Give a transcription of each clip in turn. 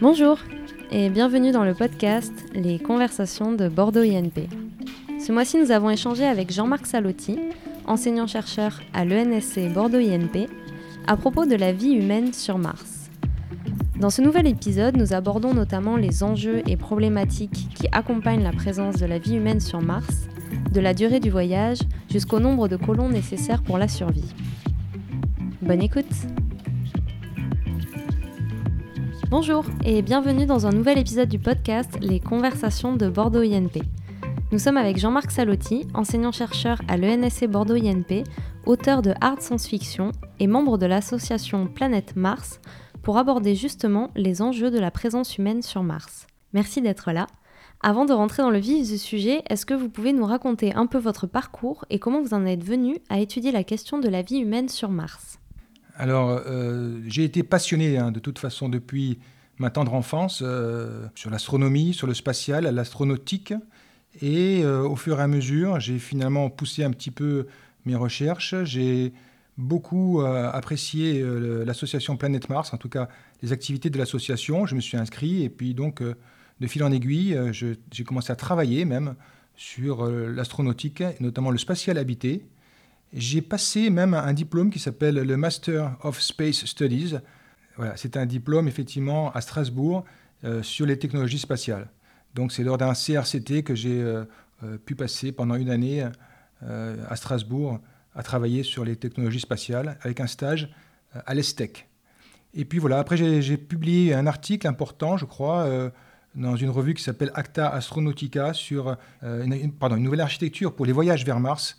Bonjour et bienvenue dans le podcast Les conversations de Bordeaux INP. Ce mois-ci, nous avons échangé avec Jean-Marc Salotti, enseignant-chercheur à l'ENSC Bordeaux INP, à propos de la vie humaine sur Mars. Dans ce nouvel épisode, nous abordons notamment les enjeux et problématiques qui accompagnent la présence de la vie humaine sur Mars, de la durée du voyage jusqu'au nombre de colons nécessaires pour la survie. Bonne écoute Bonjour et bienvenue dans un nouvel épisode du podcast Les conversations de Bordeaux INP. Nous sommes avec Jean-Marc Salotti, enseignant-chercheur à l'ENSC Bordeaux INP, auteur de Hard Science Fiction et membre de l'association Planète Mars, pour aborder justement les enjeux de la présence humaine sur Mars. Merci d'être là. Avant de rentrer dans le vif du sujet, est-ce que vous pouvez nous raconter un peu votre parcours et comment vous en êtes venu à étudier la question de la vie humaine sur Mars? Alors, euh, j'ai été passionné hein, de toute façon depuis ma tendre enfance euh, sur l'astronomie, sur le spatial, l'astronautique. Et euh, au fur et à mesure, j'ai finalement poussé un petit peu mes recherches. J'ai beaucoup apprécié l'association Planète Mars, en tout cas les activités de l'association. Je me suis inscrit et puis donc, de fil en aiguille, j'ai commencé à travailler même sur l'astronautique, notamment le spatial habité. J'ai passé même un diplôme qui s'appelle le Master of Space Studies. Voilà, c'est un diplôme effectivement à Strasbourg euh, sur les technologies spatiales. Donc c'est lors d'un CRCT que j'ai euh, euh, pu passer pendant une année à Strasbourg à travailler sur les technologies spatiales avec un stage à l'ESTEC. Et puis voilà, après j'ai publié un article important, je crois, dans une revue qui s'appelle Acta Astronautica sur pardon, une nouvelle architecture pour les voyages vers Mars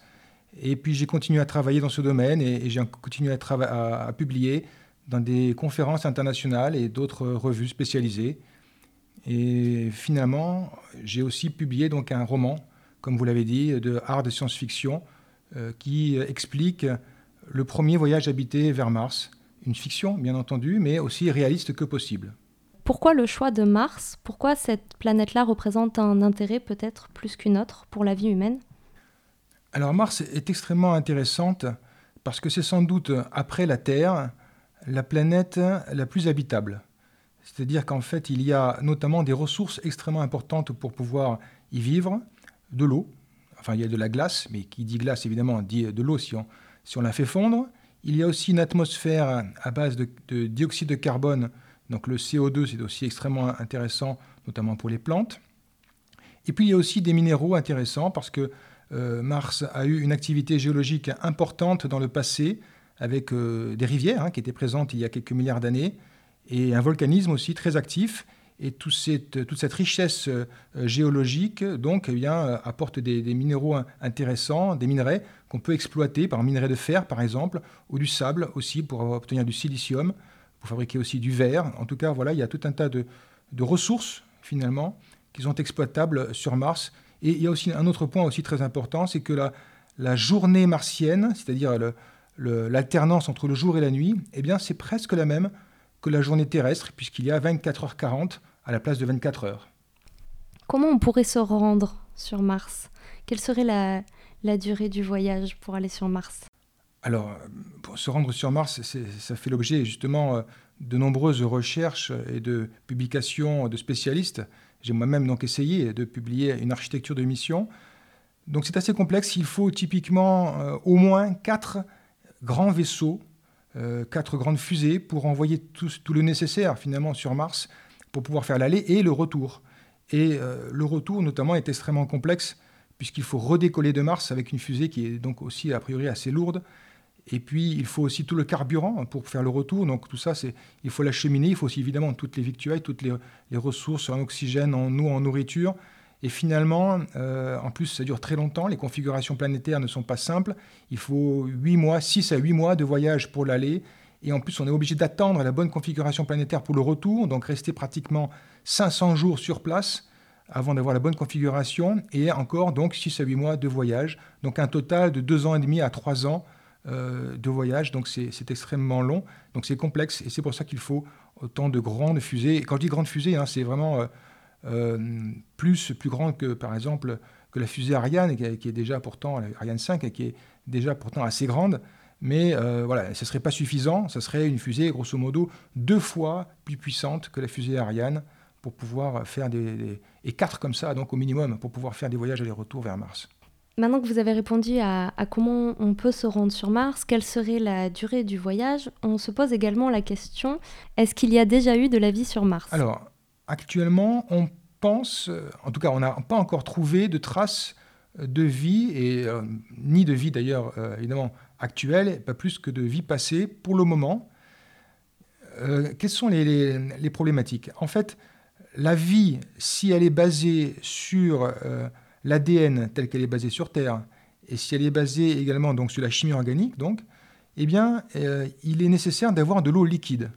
et puis j'ai continué à travailler dans ce domaine et, j'ai continué à, publier dans des conférences internationales et d'autres revues spécialisées. Et finalement, j'ai aussi publié donc un roman, comme vous l'avez dit, de art de science-fiction euh, qui explique le premier voyage habité vers Mars. Une fiction, bien entendu, mais aussi réaliste que possible. Pourquoi le choix de Mars? Pourquoi cette planète-là représente un intérêt peut-être plus qu'une autre pour la vie humaine? Alors Mars est extrêmement intéressante parce que c'est sans doute, après la Terre, la planète la plus habitable. C'est-à-dire qu'en fait, il y a notamment des ressources extrêmement importantes pour pouvoir y vivre, de l'eau, enfin il y a de la glace, mais qui dit glace évidemment dit de l'eau si on, la fait fondre. Il y a aussi une atmosphère à base de dioxyde de carbone, donc le CO2 c'est aussi extrêmement intéressant, notamment pour les plantes. Et puis il y a aussi des minéraux intéressants parce que euh, Mars a eu une activité géologique importante dans le passé, avec euh, des rivières hein, qui étaient présentes il y a quelques milliards d'années, et un volcanisme aussi très actif. Et toute cette, richesse euh, géologique donc, eh apporte des, minéraux intéressants, des minerais qu'on peut exploiter, par minerai de fer par exemple, ou du sable aussi pour obtenir du silicium, pour fabriquer aussi du verre. En tout cas, voilà, il y a tout un tas de, de ressources finalement qui sont exploitables sur Mars et il y a aussi un autre point aussi très important, c'est que la, la journée martienne, c'est-à-dire l'alternance entre le jour et la nuit, eh bien c'est presque la même que la journée terrestre, puisqu'il y a 24h40 à la place de 24 heures. Comment on pourrait se rendre sur Mars? Quelle serait la, la, durée du voyage pour aller sur Mars? Alors, pour se rendre sur Mars, ça fait l'objet justement euh, de nombreuses recherches et de publications de spécialistes. J'ai moi-même donc essayé de publier une architecture de mission. Donc c'est assez complexe. Il faut typiquement euh, au moins quatre grands vaisseaux, euh, quatre grandes fusées pour envoyer tout, le nécessaire finalement sur Mars pour pouvoir faire l'aller et le retour. Et euh, le retour notamment est extrêmement complexe puisqu'il faut redécoller de Mars avec une fusée qui est donc aussi a priori assez lourde et puis, il faut aussi tout le carburant pour faire le retour. Donc, tout ça, il faut l'acheminer. Il faut aussi, évidemment, toutes les victuailles, toutes les, ressources en oxygène, en eau, en nourriture. Et finalement, euh, en plus, ça dure très longtemps. Les configurations planétaires ne sont pas simples. Il faut 8 mois, 6 à 8 mois de voyage pour l'aller. Et en plus, on est obligé d'attendre la bonne configuration planétaire pour le retour. Donc, rester pratiquement 500 jours sur place avant d'avoir la bonne configuration. Et encore, donc, 6 à 8 mois de voyage. Donc, un total de 2 ans et demi à 3 ans euh, de voyage, donc c'est extrêmement long, donc c'est complexe, et c'est pour ça qu'il faut autant de grandes fusées. Et quand je dis grandes fusées, hein, c'est vraiment euh, euh, plus, plus grand que, par exemple, que la fusée Ariane, qui, est déjà pourtant, Ariane 5, qui est déjà pourtant assez grande, Mais voilà, ce ne serait pas suffisant. Ce serait une fusée, grosso modo, deux fois plus puissante que la fusée Ariane pour pouvoir faire des, et quatre comme ça, donc au minimum, pour pouvoir faire des voyages aller-retour vers Mars. Maintenant que vous avez répondu à, comment on peut se rendre sur Mars, quelle serait la durée du voyage, on se pose également la question est-ce qu'il y a déjà eu de la vie sur Mars? Alors, actuellement, on pense, en tout cas, on n'a pas encore trouvé de traces de vie, et euh, ni de vie d'ailleurs, euh, évidemment, actuelle, pas plus que de vie passée pour le moment. Euh, quelles sont les, problématiques? En fait, la vie, si elle est basée sur l'ADN tel qu'elle est basée sur Terre, et si elle est basée également donc, sur la chimie organique, donc, eh bien, euh, il est nécessaire d'avoir de l'eau liquide.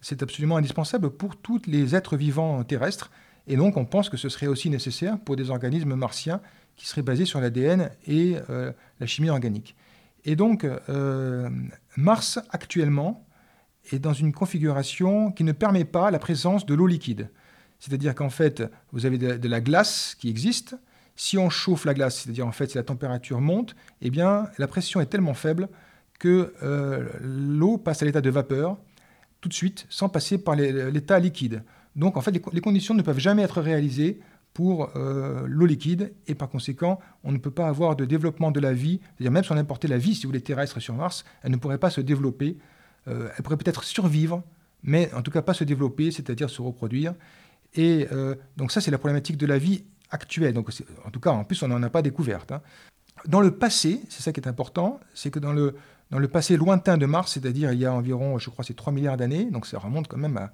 C'est absolument indispensable pour tous les êtres vivants terrestres, et donc on pense que ce serait aussi nécessaire pour des organismes martiens qui seraient basés sur l'ADN et euh, la chimie organique. Et donc, euh, Mars, actuellement, est dans une configuration qui ne permet pas la présence de l'eau liquide. C'est-à-dire qu'en fait, vous avez de la glace qui existe, si on chauffe la glace, c'est-à-dire en fait si la température monte, eh bien la pression est tellement faible que euh, l'eau passe à l'état de vapeur tout de suite sans passer par l'état liquide. Donc en fait les, conditions ne peuvent jamais être réalisées pour euh, l'eau liquide et par conséquent on ne peut pas avoir de développement de la vie, c'est-à-dire même si on importait la vie si vous voulez terrestre sur Mars, elle ne pourrait pas se développer, euh, elle pourrait peut-être survivre, mais en tout cas pas se développer, c'est-à-dire se reproduire. Et donc ça c'est la problématique de la vie actuelle. Donc, en tout cas, en plus, on n'en a pas découverte. Hein. Dans le passé, c'est ça qui est important, c'est que dans le, dans le passé lointain de Mars, c'est-à-dire il y a environ, je crois, c'est 3 milliards d'années, donc ça remonte quand même à,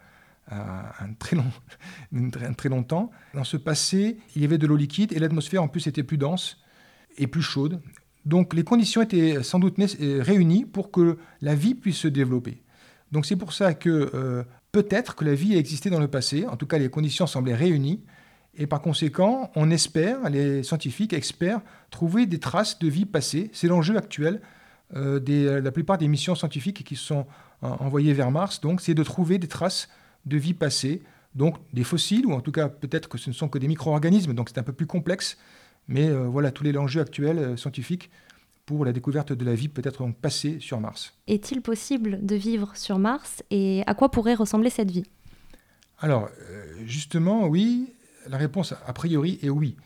un, très long, un très long temps. Dans ce passé, il y avait de l'eau liquide et l'atmosphère en plus était plus dense et plus chaude. Donc les conditions étaient sans doute euh, réunies pour que la vie puisse se développer. Donc c'est pour ça que euh, peut-être que la vie a existé dans le passé, en tout cas les conditions semblaient réunies, et par conséquent, on espère, les scientifiques experts, trouver des traces de vie passée. C'est l'enjeu actuel euh, de la plupart des missions scientifiques qui sont euh, envoyées vers Mars. Donc, c'est de trouver des traces de vie passée, donc des fossiles, ou en tout cas peut-être que ce ne sont que des micro-organismes, donc c'est un peu plus complexe. Mais euh, voilà tous les enjeux actuels scientifiques pour la découverte de la vie peut-être passée sur Mars. Est-il possible de vivre sur Mars et à quoi pourrait ressembler cette vie? Alors, justement, oui, la réponse, a priori, est oui.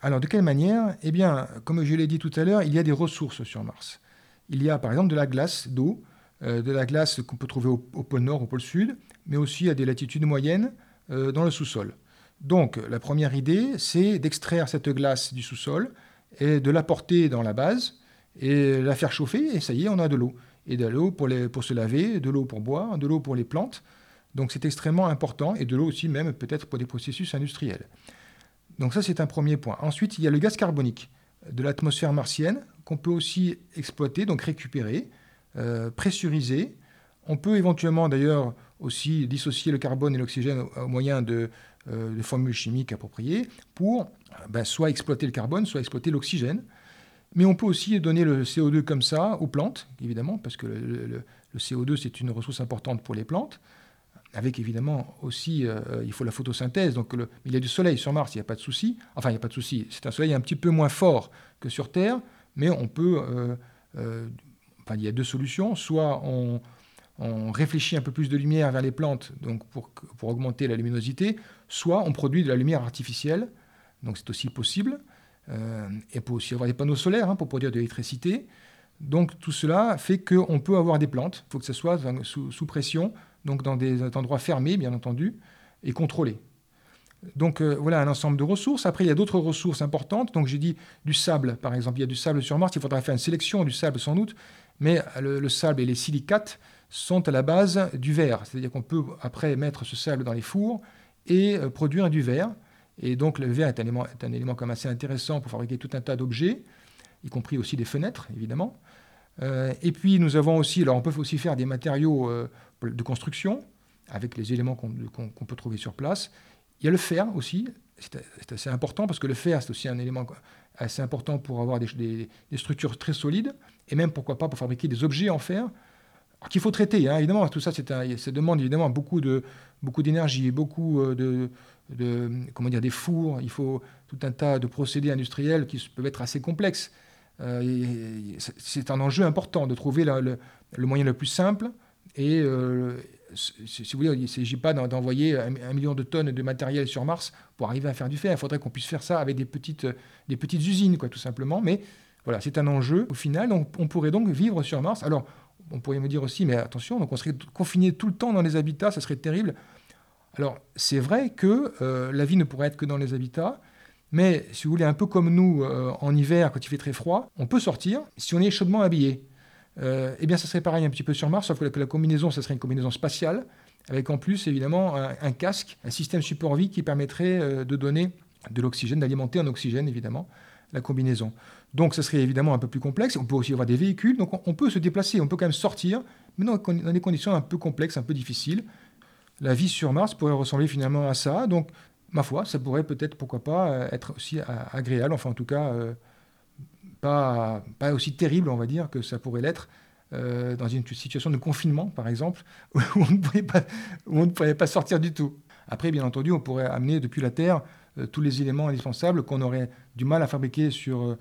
Alors, de quelle manière? Eh bien, comme je l'ai dit tout à l'heure, il y a des ressources sur Mars. Il y a, par exemple, de la glace d'eau, euh, de la glace qu'on peut trouver au, pôle Nord, au pôle Sud, mais aussi à des latitudes moyennes euh, dans le sous-sol. Donc, la première idée, c'est d'extraire cette glace du sous-sol et de la porter dans la base et la faire chauffer, et ça y est, on a de l'eau. Et de l'eau pour, pour se laver, de l'eau pour boire, de l'eau pour les plantes. Donc c'est extrêmement important, et de l'eau aussi même peut-être pour des processus industriels. Donc ça c'est un premier point. Ensuite il y a le gaz carbonique de l'atmosphère martienne qu'on peut aussi exploiter, donc récupérer, euh, pressuriser. On peut éventuellement d'ailleurs aussi dissocier le carbone et l'oxygène au, moyen de, euh, formules chimiques appropriées pour ben, soit exploiter le carbone, soit exploiter l'oxygène. Mais on peut aussi donner le CO2 comme ça aux plantes, évidemment, parce que le CO2 c'est une ressource importante pour les plantes avec évidemment aussi, euh, il faut la photosynthèse. Donc il y a du soleil sur Mars, il n'y a pas de souci. Enfin, il n'y a pas de souci. C'est un soleil un petit peu moins fort que sur Terre, mais on peut. Euh, euh, enfin, il y a deux solutions. Soit on, réfléchit un peu plus de lumière vers les plantes, donc pour, pour augmenter la luminosité, soit on produit de la lumière artificielle. Donc c'est aussi possible. et on peut aussi avoir des panneaux solaires hein, pour produire de l'électricité. Donc tout cela fait qu'on peut avoir des plantes. Il faut que ce soit sous pression donc dans des endroits fermés, bien entendu, et contrôlés. Donc euh, voilà un ensemble de ressources. Après, il y a d'autres ressources importantes. Donc j'ai dit du sable, par exemple. Il y a du sable sur Mars. Il faudra faire une sélection du sable sans doute. Mais le, sable et les silicates sont à la base du verre. C'est-à-dire qu'on peut après mettre ce sable dans les fours et euh, produire du verre. Et donc le verre est un élément, est un élément même assez intéressant pour fabriquer tout un tas d'objets, y compris aussi des fenêtres, évidemment. Euh, et puis nous avons aussi, alors on peut aussi faire des matériaux de construction, avec les éléments qu'on peut trouver sur place. Il y a le fer aussi, c'est assez important parce que le fer, c'est aussi un élément assez important pour avoir des, structures très solides, et même pourquoi pas pour fabriquer des objets en fer, qu'il faut traiter. Hein. évidemment, tout ça, ça demande évidemment beaucoup de beaucoup d'énergie, beaucoup euh, de, de, comment dire des fours. Il faut tout un tas de procédés industriels qui peuvent être assez complexes. C'est un enjeu important de trouver le, moyen le plus simple et si vous voulez, il ne s'agit pas d'envoyer un, million de tonnes de matériel sur Mars pour arriver à faire du fer. Il faudrait qu'on puisse faire ça avec des petites, usines, quoi, tout simplement. Mais voilà, c'est un enjeu. Au final, on, on, pourrait donc vivre sur Mars. Alors, on pourrait me dire aussi, mais attention, donc on serait confiné tout le temps dans les habitats, ça serait terrible. Alors, c'est vrai que euh, la vie ne pourrait être que dans les habitats, mais si vous voulez, un peu comme nous, euh, en hiver, quand il fait très froid, on peut sortir si on est chaudement habillé. Euh, eh bien, ça serait pareil un petit peu sur Mars, sauf que la, combinaison, ça serait une combinaison spatiale, avec en plus, évidemment, un, casque, un système support vie qui permettrait euh, de donner de l'oxygène, d'alimenter en oxygène, évidemment, la combinaison. Donc, ça serait évidemment un peu plus complexe. On peut aussi avoir des véhicules, donc on, peut se déplacer, on peut quand même sortir, mais dans, des conditions un peu complexes, un peu difficiles. La vie sur Mars pourrait ressembler finalement à ça. Donc, ma foi, ça pourrait peut-être, pourquoi pas, euh, être aussi agréable, enfin en tout cas pas, pas aussi terrible, on va dire, que ça pourrait l'être euh, dans une situation de confinement, par exemple, où on ne pouvait pas, on ne pas sortir du tout. Après, bien entendu, on pourrait amener depuis la Terre euh, tous les éléments indispensables qu'on aurait du mal à fabriquer sur, euh,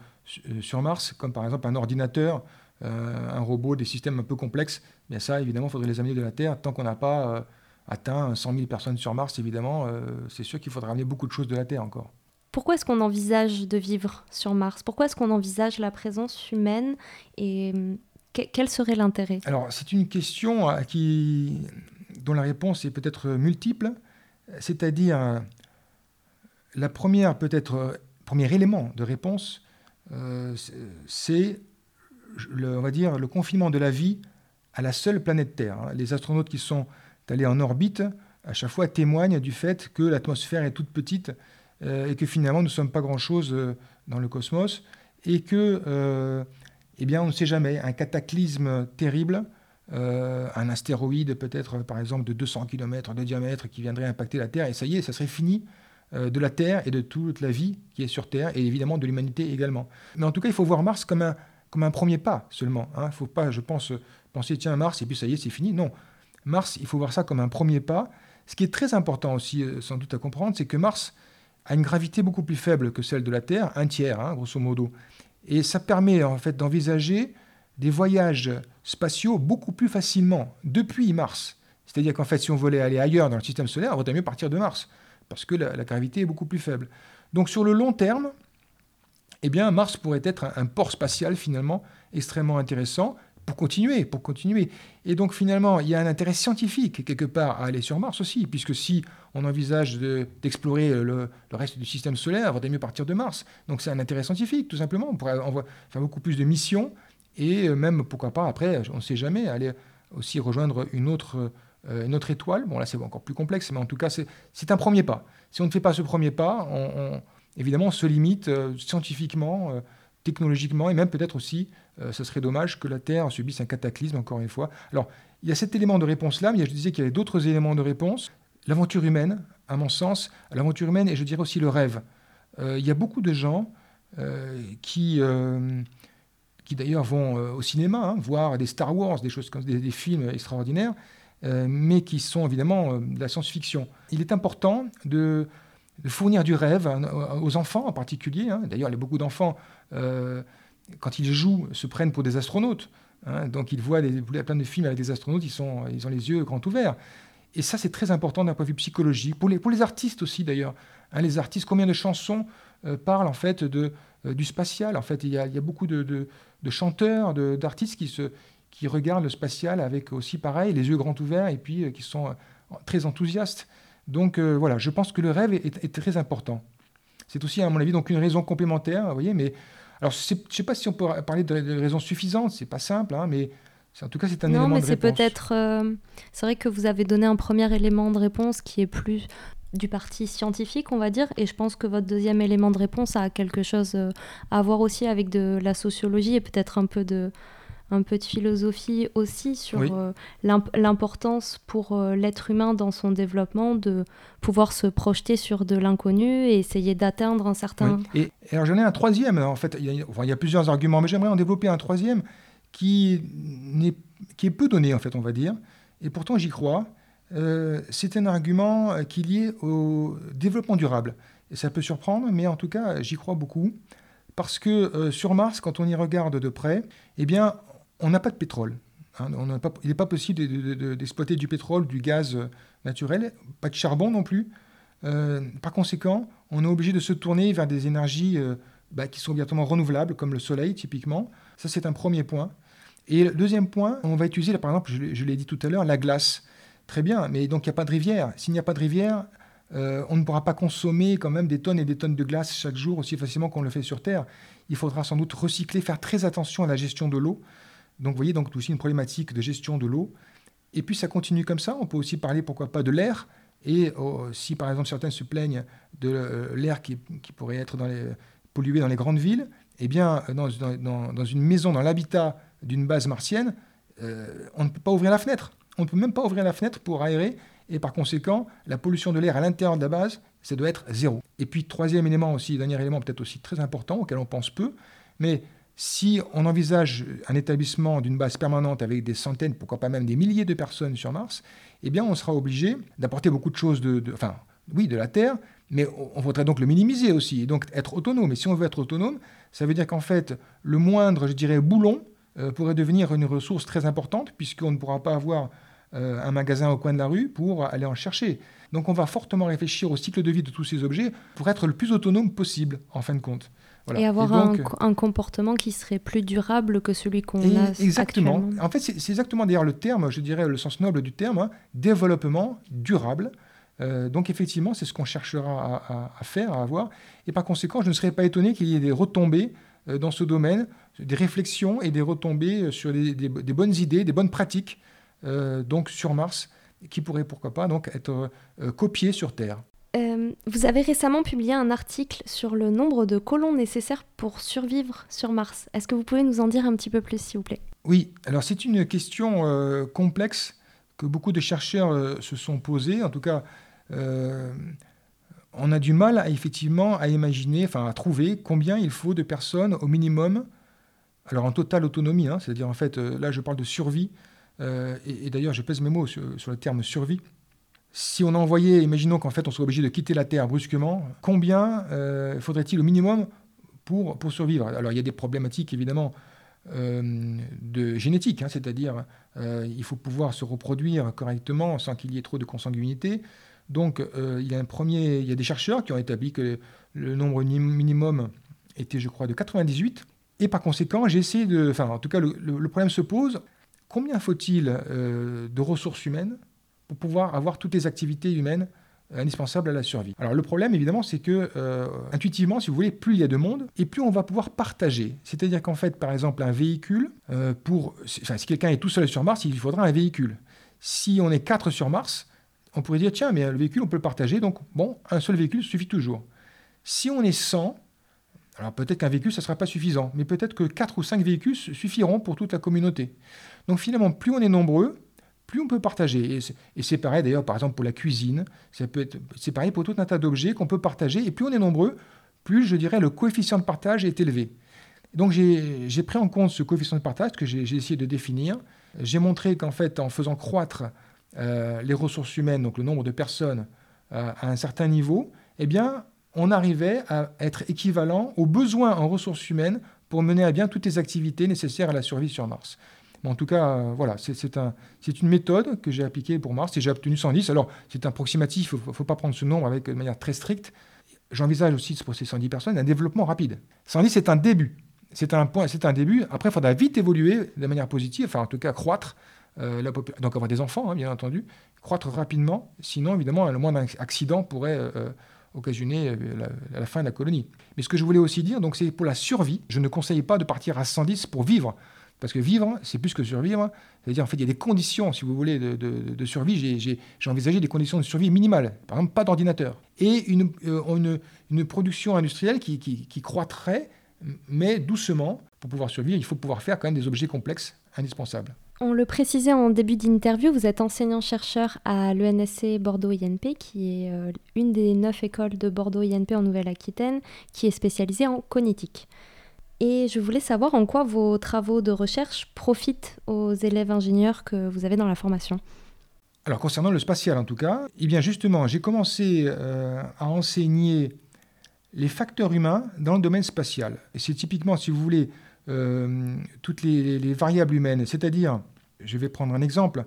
sur Mars, comme par exemple un ordinateur, un robot, des systèmes un peu complexes. Mais ça, évidemment, il faudrait les amener de la Terre. Tant qu'on n'a pas atteint 100 000 personnes sur Mars, évidemment, c'est sûr qu'il faudra amener beaucoup de choses de la Terre encore. Pourquoi est-ce qu'on envisage de vivre sur Mars? Pourquoi est-ce qu'on envisage la présence humaine? Et hum, quel serait l'intérêt? Alors, c'est une question à qui, dont la réponse est peut-être multiple. C'est-à-dire, la première, peut-être, premier élément de réponse, euh, c'est, le, on va dire, le confinement de la vie à la seule planète Terre. Hein. Les astronautes qui sont allés en orbite, à chaque fois, témoignent du fait que l'atmosphère est toute petite euh, et que finalement nous ne sommes pas grand-chose euh, dans le cosmos, et que, euh, eh bien, on ne sait jamais, un cataclysme terrible, un astéroïde peut-être par exemple de 200 km de diamètre qui viendrait impacter la Terre, et ça y est, ça serait fini de la Terre et de toute la vie qui est sur Terre, et évidemment de l'humanité également. Mais en tout cas, il faut voir Mars comme un, comme un premier pas seulement. Hein. Il ne faut pas, je pense, penser, tiens, Mars, et puis ça y est, c'est fini. Non, Mars, il faut voir ça comme un premier pas. Ce qui est très important aussi, sans doute à comprendre, c'est que Mars, a une gravité beaucoup plus faible que celle de la Terre, un tiers, hein, grosso modo. Et ça permet en fait d'envisager des voyages spatiaux beaucoup plus facilement depuis Mars. C'est-à-dire qu'en fait, si on voulait aller ailleurs dans le système solaire, on vaudrait mieux partir de Mars, parce que la, gravité est beaucoup plus faible. Donc sur le long terme, eh bien, Mars pourrait être un port spatial finalement extrêmement intéressant, pour continuer, pour continuer. Et donc finalement, il y a un intérêt scientifique quelque part à aller sur Mars aussi, puisque si on envisage d'explorer le, reste du système solaire, il vaudrait mieux partir de Mars. Donc c'est un intérêt scientifique, tout simplement. On pourrait faire beaucoup plus de missions et euh, même, pourquoi pas, après, on ne sait jamais, aller aussi rejoindre une autre, euh, une autre étoile. Bon, là, c'est encore plus complexe, mais en tout cas, c'est un premier pas. Si on ne fait pas ce premier pas, évidemment, on se limite euh, scientifiquement, technologiquement, et même peut-être aussi euh, ce serait dommage que la Terre subisse un cataclysme, encore une fois. Alors, il y a cet élément de réponse-là, mais je disais qu'il y avait d'autres éléments de réponse. L'aventure humaine, à mon sens, l'aventure humaine, et je dirais aussi le rêve. Euh, il y a beaucoup de gens euh, qui, qui d'ailleurs vont au cinéma, hein, voir des Star Wars, des choses comme des, films extraordinaires, mais qui sont évidemment de la science-fiction. Il est important de, fournir du rêve aux enfants en particulier. Hein. D'ailleurs, il y a beaucoup d'enfants quand ils jouent, se prennent pour des astronautes. Hein. donc ils voient plein de films avec des astronautes, ils, ont les yeux grands ouverts. Et ça, c'est très important d'un point de vue psychologique. Pour les, artistes aussi, d'ailleurs. Hein, les artistes, combien de chansons euh, parlent en fait euh, du spatial? En fait, il y a, beaucoup de, chanteurs, d'artistes qui, regardent le spatial avec aussi, pareil, les yeux grands ouverts et puis euh, qui sont très enthousiastes. Donc voilà, je pense que le rêve est très important. C'est aussi, à mon avis, donc une raison complémentaire, vous voyez, mais alors, je ne sais pas si on peut parler de, raisons suffisantes, c'est pas simple, hein, mais en tout cas, c'est un élément de réponse. Non, mais c'est peut-être. Euh, c'est vrai que vous avez donné un premier élément de réponse qui est plus du parti scientifique, on va dire, et je pense que votre deuxième élément de réponse a quelque chose euh, à voir aussi avec de la sociologie et peut-être un peu de un peu de philosophie aussi sur euh, l'importance pour euh, l'être humain dans son développement de pouvoir se projeter sur de l'inconnu et essayer d'atteindre un certain... Et, alors j'en ai un troisième, en fait, il y, a, il y a plusieurs arguments, mais j'aimerais en développer un troisième qui, est, qui est peu donné, en fait, on va dire, et pourtant j'y crois. Euh, c'est un argument qui est lié au développement durable. Et ça peut surprendre, mais en tout cas, j'y crois beaucoup. parce que sur Mars, quand on y regarde de près, eh bien, on n'a pas de pétrole. Hein. il n'est pas possible d'exploiter du pétrole, du gaz naturel, pas de charbon non plus. par conséquent, on est obligé de se tourner vers des énergies bah, qui sont directement renouvelables, comme le soleil typiquement. Ça, c'est un premier point. Et le deuxième point, on va utiliser, par exemple, je l'ai dit tout à l'heure, la glace. Très bien, mais donc il n'y a pas de rivière. S'il n'y a pas de rivière, euh, on ne pourra pas consommer quand même des tonnes et des tonnes de glace chaque jour aussi facilement qu'on le fait sur Terre. Il faudra sans doute recycler, faire très attention à la gestion de l'eau. Donc vous voyez, donc aussi une problématique de gestion de l'eau. Et puis ça continue comme ça. On peut aussi parler, pourquoi pas, de l'air. Et oh, si par exemple certains se plaignent de euh, l'air qui, pourrait être pollué dans les grandes villes, eh bien, dans, dans une maison, dans l'habitat d'une base martienne, euh, on ne peut pas ouvrir la fenêtre. On ne peut même pas ouvrir la fenêtre pour aérer. Et par conséquent, la pollution de l'air à l'intérieur de la base, ça doit être zéro. Et puis, troisième élément aussi, dernier élément peut-être aussi très important, auquel on pense peu, mais si on envisage un établissement d'une base permanente avec des centaines, pourquoi pas même des milliers de personnes sur Mars, eh bien, on sera obligé d'apporter beaucoup de choses de, enfin, oui, de la Terre, mais on voudrait donc le minimiser aussi, et donc être autonome. Et si on veut être autonome, ça veut dire qu'en fait, le moindre, je dirais, boulon euh, pourrait devenir une ressource très importante, puisqu'on ne pourra pas avoir euh, un magasin au coin de la rue pour aller en chercher. Donc on va fortement réfléchir au cycle de vie de tous ces objets pour être le plus autonome possible, en fin de compte. Et avoir un, comportement qui serait plus durable que celui qu'on a Exactement. En fait, c'est exactement d'ailleurs le terme, je dirais le sens noble du terme, hein, développement durable. Euh, donc effectivement, c'est ce qu'on cherchera à, à, faire, à avoir. Et par conséquent, je ne serais pas étonné qu'il y ait des retombées dans ce domaine des réflexions et des retombées euh, sur des, bonnes idées, des bonnes pratiques, euh, donc sur Mars, qui pourraient pourquoi pas donc être euh, copiées sur Terre. Vous avez récemment publié un article sur le nombre de colons nécessaires pour survivre sur Mars. Est-ce que vous pouvez nous en dire un petit peu plus, s'il vous plaît? Oui, alors c'est une question complexe que beaucoup de chercheurs se sont posées. En tout cas, on a du mal à, effectivement à imaginer, enfin à trouver combien il faut de personnes au minimum alors en totale autonomie, hein, c'est-à-dire en fait, euh, là je parle de survie, euh, et, d'ailleurs je pèse mes mots sur, le terme survie. Si on envoyait, imaginons qu'en fait on soit obligé de quitter la Terre brusquement, combien euh, faudrait-il au minimum pour, pour survivre? Alors il y a des problématiques évidemment de génétique, hein, c'est-à-dire il faut pouvoir se reproduire correctement sans qu'il y ait trop de consanguinité. Donc il, y a un premier, il y a des chercheurs qui ont établi que le nombre minimum était, je crois, de 98. Et par conséquent, j'ai essayé de. Enfin, en tout cas, le, problème se pose combien faut-il euh, de ressources humaines pour pouvoir avoir toutes les activités humaines indispensables à la survie Alors, le problème, évidemment, c'est que, euh, intuitivement, si vous voulez, plus il y a de monde, et plus on va pouvoir partager. C'est-à-dire qu'en fait, par exemple, un véhicule, euh, pour. Si quelqu'un est tout seul sur Mars, il faudra un véhicule. Si on est quatre sur Mars, on pourrait dire tiens, mais le véhicule, on peut le partager, donc bon, un seul véhicule suffit toujours. Si on est 100, alors peut-être qu'un véhicule, ça ne sera pas suffisant, mais peut-être que 4 ou 5 véhicules suffiront pour toute la communauté. Donc finalement, plus on est nombreux, plus on peut partager. Et c'est pareil d'ailleurs, par exemple, pour la cuisine, c'est pareil pour tout un tas d'objets qu'on peut partager, et plus on est nombreux, plus, je dirais, le coefficient de partage est élevé. Donc j'ai pris en compte ce coefficient de partage que j'ai essayé de définir. J'ai montré qu'en fait, en faisant croître euh, les ressources humaines, donc le nombre de personnes euh, à un certain niveau, eh bien, on arrivait à être équivalent aux besoins en ressources humaines pour mener à bien toutes les activités nécessaires à la survie sur Mars. Mais en tout cas, euh, voilà, c'est un, une méthode que j'ai appliquée pour Mars et j'ai obtenu 110. Alors, c'est approximatif, il ne faut, pas prendre ce nombre avec, de manière très stricte. J'envisage aussi, pour ces 110 personnes, un développement rapide. 110, c'est un début. C'est un, point, un début. Après, il faudra vite évoluer de manière positive, enfin, en tout cas, croître. Euh, la donc, avoir des enfants, hein, bien entendu, croître rapidement. Sinon, évidemment, le moindre accident pourrait. Euh, occasionner euh, la, fin de la colonie. Mais ce que je voulais aussi dire, donc, c'est pour la survie. Je ne conseille pas de partir à 110 pour vivre. Parce que vivre, c'est plus que survivre. C'est-à-dire, en fait, il y a des conditions, si vous voulez, de, survie. J'ai envisagé des conditions de survie minimales. Par exemple, pas d'ordinateur. Et une, euh, une, production industrielle qui, qui, qui croîtrait, mais doucement. Pour pouvoir survivre, il faut pouvoir faire quand même des objets complexes indispensables. On le précisait en début d'interview, vous êtes enseignant-chercheur à l'ENSC Bordeaux-INP, qui est euh, une des neuf écoles de Bordeaux-INP en Nouvelle-Aquitaine, qui est spécialisée en cognitique. Et je voulais savoir en quoi vos travaux de recherche profitent aux élèves ingénieurs que vous avez dans la formation. Alors concernant le spatial en tout cas, eh bien justement, j'ai commencé euh, à enseigner les facteurs humains dans le domaine spatial. Et c'est typiquement, si vous voulez, euh, toutes les, les, variables humaines. C'est-à-dire, je vais prendre un exemple,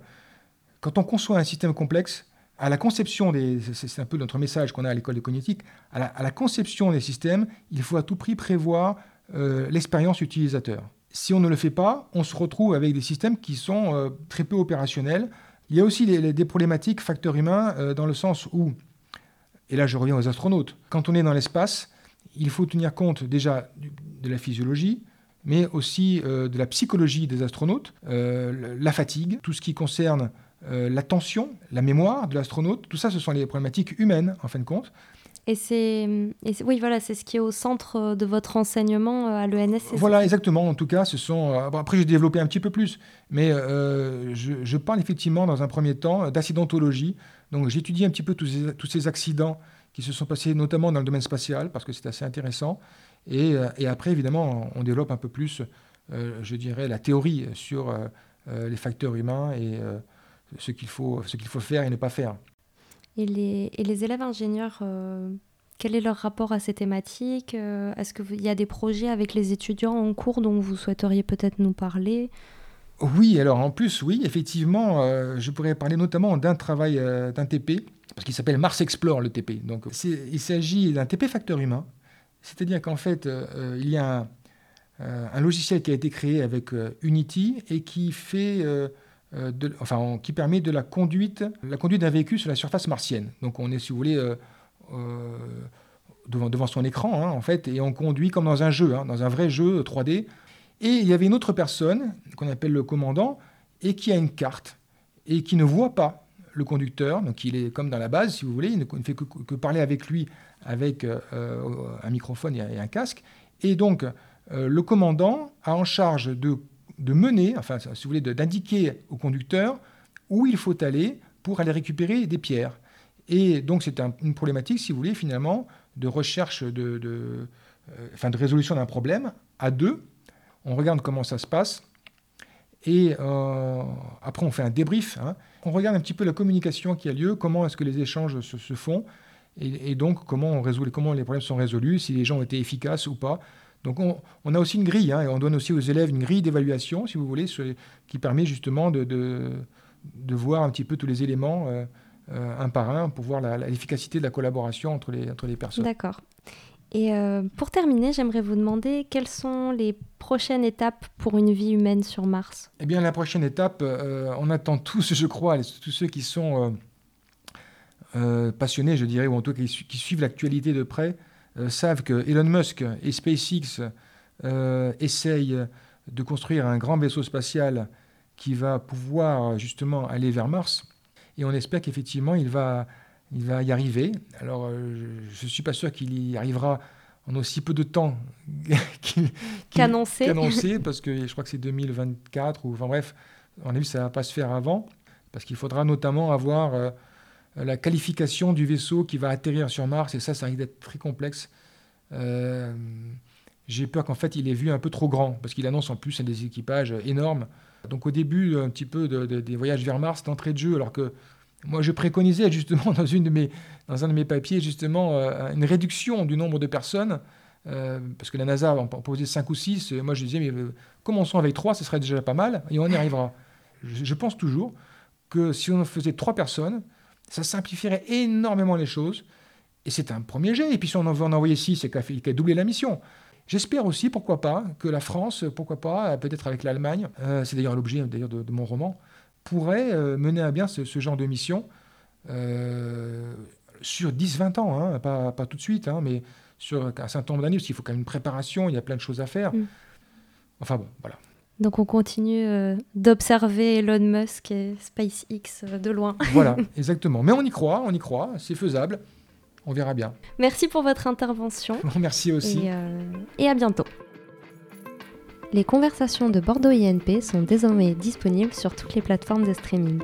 quand on conçoit un système complexe, à la conception des, c'est un peu notre message qu'on a à l'école de cognitique, la, à la, conception des systèmes, il faut à tout prix prévoir euh, l'expérience utilisateur. Si on ne le fait pas, on se retrouve avec des systèmes qui sont euh, très peu opérationnels. Il y a aussi des problématiques facteurs humains euh, dans le sens où, et là je reviens aux astronautes, quand on est dans l'espace, il faut tenir compte déjà de la physiologie, mais aussi de la psychologie des astronautes, la fatigue, tout ce qui concerne euh, l'attention, la mémoire de l'astronaute, tout ça ce sont les problématiques humaines en fin de compte. Et c'est, oui, voilà, c'est ce qui est au centre de votre enseignement à l'ENS. Voilà, exactement. En tout cas, ce sont. Après, j'ai développé un petit peu plus, mais je, je, parle effectivement dans un premier temps d'accidentologie. Donc, j'étudie un petit peu tous ces, tous ces accidents qui se sont passés notamment dans le domaine spatial, parce que c'est assez intéressant. Et, euh, et, après, évidemment, on développe un peu plus, euh, je dirais, la théorie sur euh, les facteurs humains et ce qu'il faut, ce qu'il faut faire et ne pas faire. Et les, et les élèves ingénieurs, quel est leur rapport à ces thématiques Est-ce qu'il y a des projets avec les étudiants en cours dont vous souhaiteriez peut-être nous parler? Oui, alors en plus, oui, effectivement, je pourrais parler notamment d'un travail d'un TP, parce qu'il s'appelle Mars Explore, le TP. Donc, il s'agit d'un TP facteur humain, c'est-à-dire qu'en fait, euh, il y a un, euh, logiciel qui a été créé avec euh, Unity et qui fait, de, enfin, qui permet de la conduite, la conduite d'un véhicule sur la surface martienne. Donc, on est, si vous voulez, devant, devant, son écran, hein, en fait, et on conduit comme dans un jeu, hein, dans un vrai jeu 3D. Et il y avait une autre personne qu'on appelle le commandant et qui a une carte et qui ne voit pas le conducteur, donc il est comme dans la base, si vous voulez, il ne fait que, parler avec lui avec euh, un microphone et un casque. Et donc, euh, le commandant a en charge de, de mener, enfin, si vous voulez, d'indiquer au conducteur où il faut aller pour aller récupérer des pierres. Et donc, c'est un, une problématique, si vous voulez, finalement, de recherche, de, euh, enfin, de résolution d'un problème à deux. On regarde comment ça se passe. Et euh, après, on fait un débrief. Hein. On regarde un petit peu la communication qui a lieu, comment est-ce que les échanges se, font, et, et, donc comment, on résout, comment les problèmes sont résolus, si les gens ont été efficaces ou pas. Donc on, on a aussi une grille, hein, et on donne aussi aux élèves une grille d'évaluation, si vous voulez, qui permet justement de, de, de, voir un petit peu tous les éléments euh, euh, un par un pour voir l'efficacité de la collaboration entre les, entre les personnes. D'accord. Et euh, pour terminer, j'aimerais vous demander quelles sont les prochaines étapes pour une vie humaine sur Mars? Eh bien, la prochaine étape, on attend tous, je crois, tous ceux qui sont passionnés, je dirais, ou en tout cas qui, qui suivent l'actualité de près, savent que Elon Musk et SpaceX euh, essayent de construire un grand vaisseau spatial qui va pouvoir justement aller vers Mars. Et on espère qu'effectivement, il va il va y arriver. Alors, euh, je ne suis pas sûr qu'il y arrivera en aussi peu de temps qu'annoncé, qu parce que je crois que c'est 2024, ou enfin bref, on a vu ça ne va pas se faire avant, parce qu'il faudra notamment avoir euh, la qualification du vaisseau qui va atterrir sur Mars, et ça, ça risque d'être très complexe. Euh, J'ai peur qu'en fait, il ait vu un peu trop grand, parce qu'il annonce en plus des équipages énormes. Donc au début, un petit peu de, de, des voyages vers Mars, d'entrée de jeu, alors que moi, je préconisais justement dans, une de mes, dans un de mes papiers justement euh, une réduction du nombre de personnes, euh, parce que la NASA en proposait 5 ou 6. Moi, je disais, mais euh, commençons avec 3, ce serait déjà pas mal, et on y arrivera. Je, je pense toujours que si on faisait 3 personnes, ça simplifierait énormément les choses. Et c'est un premier jet. Et puis si on en veut en envoyer 6, c'est qu'à qu doubler la mission. J'espère aussi, pourquoi pas, que la France, pourquoi pas, peut-être avec l'Allemagne, euh, c'est d'ailleurs l'objet d'ailleurs de, de, mon roman, pourrait euh, mener à bien ce, ce genre de mission euh, sur 10-20 ans, hein, pas, pas, tout de suite, hein, mais sur un certain nombre d'années, parce qu'il faut quand même une préparation, il y a plein de choses à faire. Mm. Enfin bon, voilà. Donc on continue euh, d'observer Elon Musk et SpaceX euh, de loin. voilà, exactement. Mais on y croit, on y croit, c'est faisable. On verra bien. Merci pour votre intervention. Merci aussi. Et, euh, et à bientôt. Les conversations de Bordeaux INP sont désormais disponibles sur toutes les plateformes de streaming.